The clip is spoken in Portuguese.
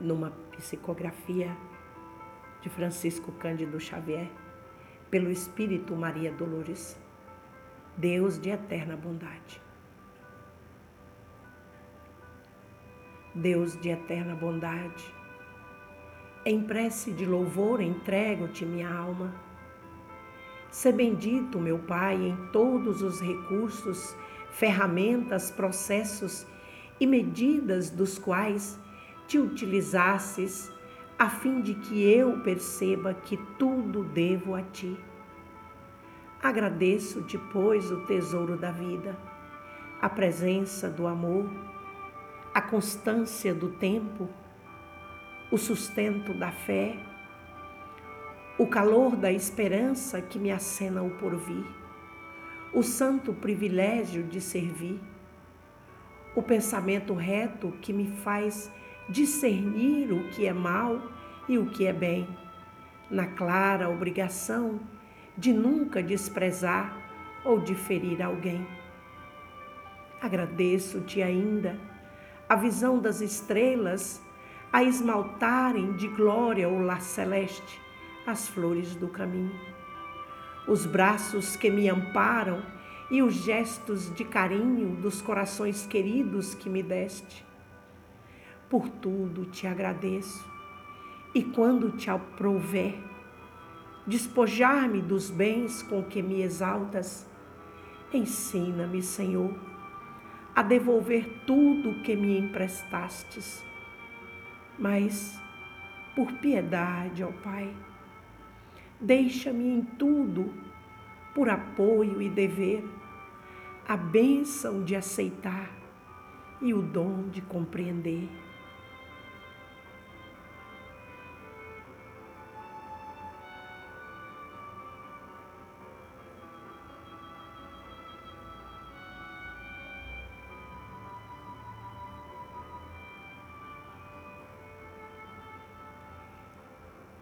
numa psicografia de Francisco Cândido Xavier, pelo Espírito Maria Dolores, Deus de eterna bondade. Deus de eterna bondade, em prece de louvor entrego-te minha alma. Se bendito, meu Pai, em todos os recursos, ferramentas, processos e medidas dos quais te utilizasses a fim de que eu perceba que tudo devo a ti. Agradeço-te, pois, o tesouro da vida, a presença do amor, a constância do tempo, o sustento da fé, o calor da esperança que me acena o porvir, o santo privilégio de servir, o pensamento reto que me faz discernir o que é mal e o que é bem, na clara obrigação de nunca desprezar ou de ferir alguém. Agradeço-te ainda a visão das estrelas a esmaltarem de glória o lar celeste as flores do caminho. Os braços que me amparam e os gestos de carinho dos corações queridos que me deste por tudo te agradeço. E quando te aprouver, despojar-me dos bens com que me exaltas, ensina-me, Senhor, a devolver tudo que me emprestastes. Mas, por piedade, ó Pai, deixa-me em tudo, por apoio e dever, a bênção de aceitar e o dom de compreender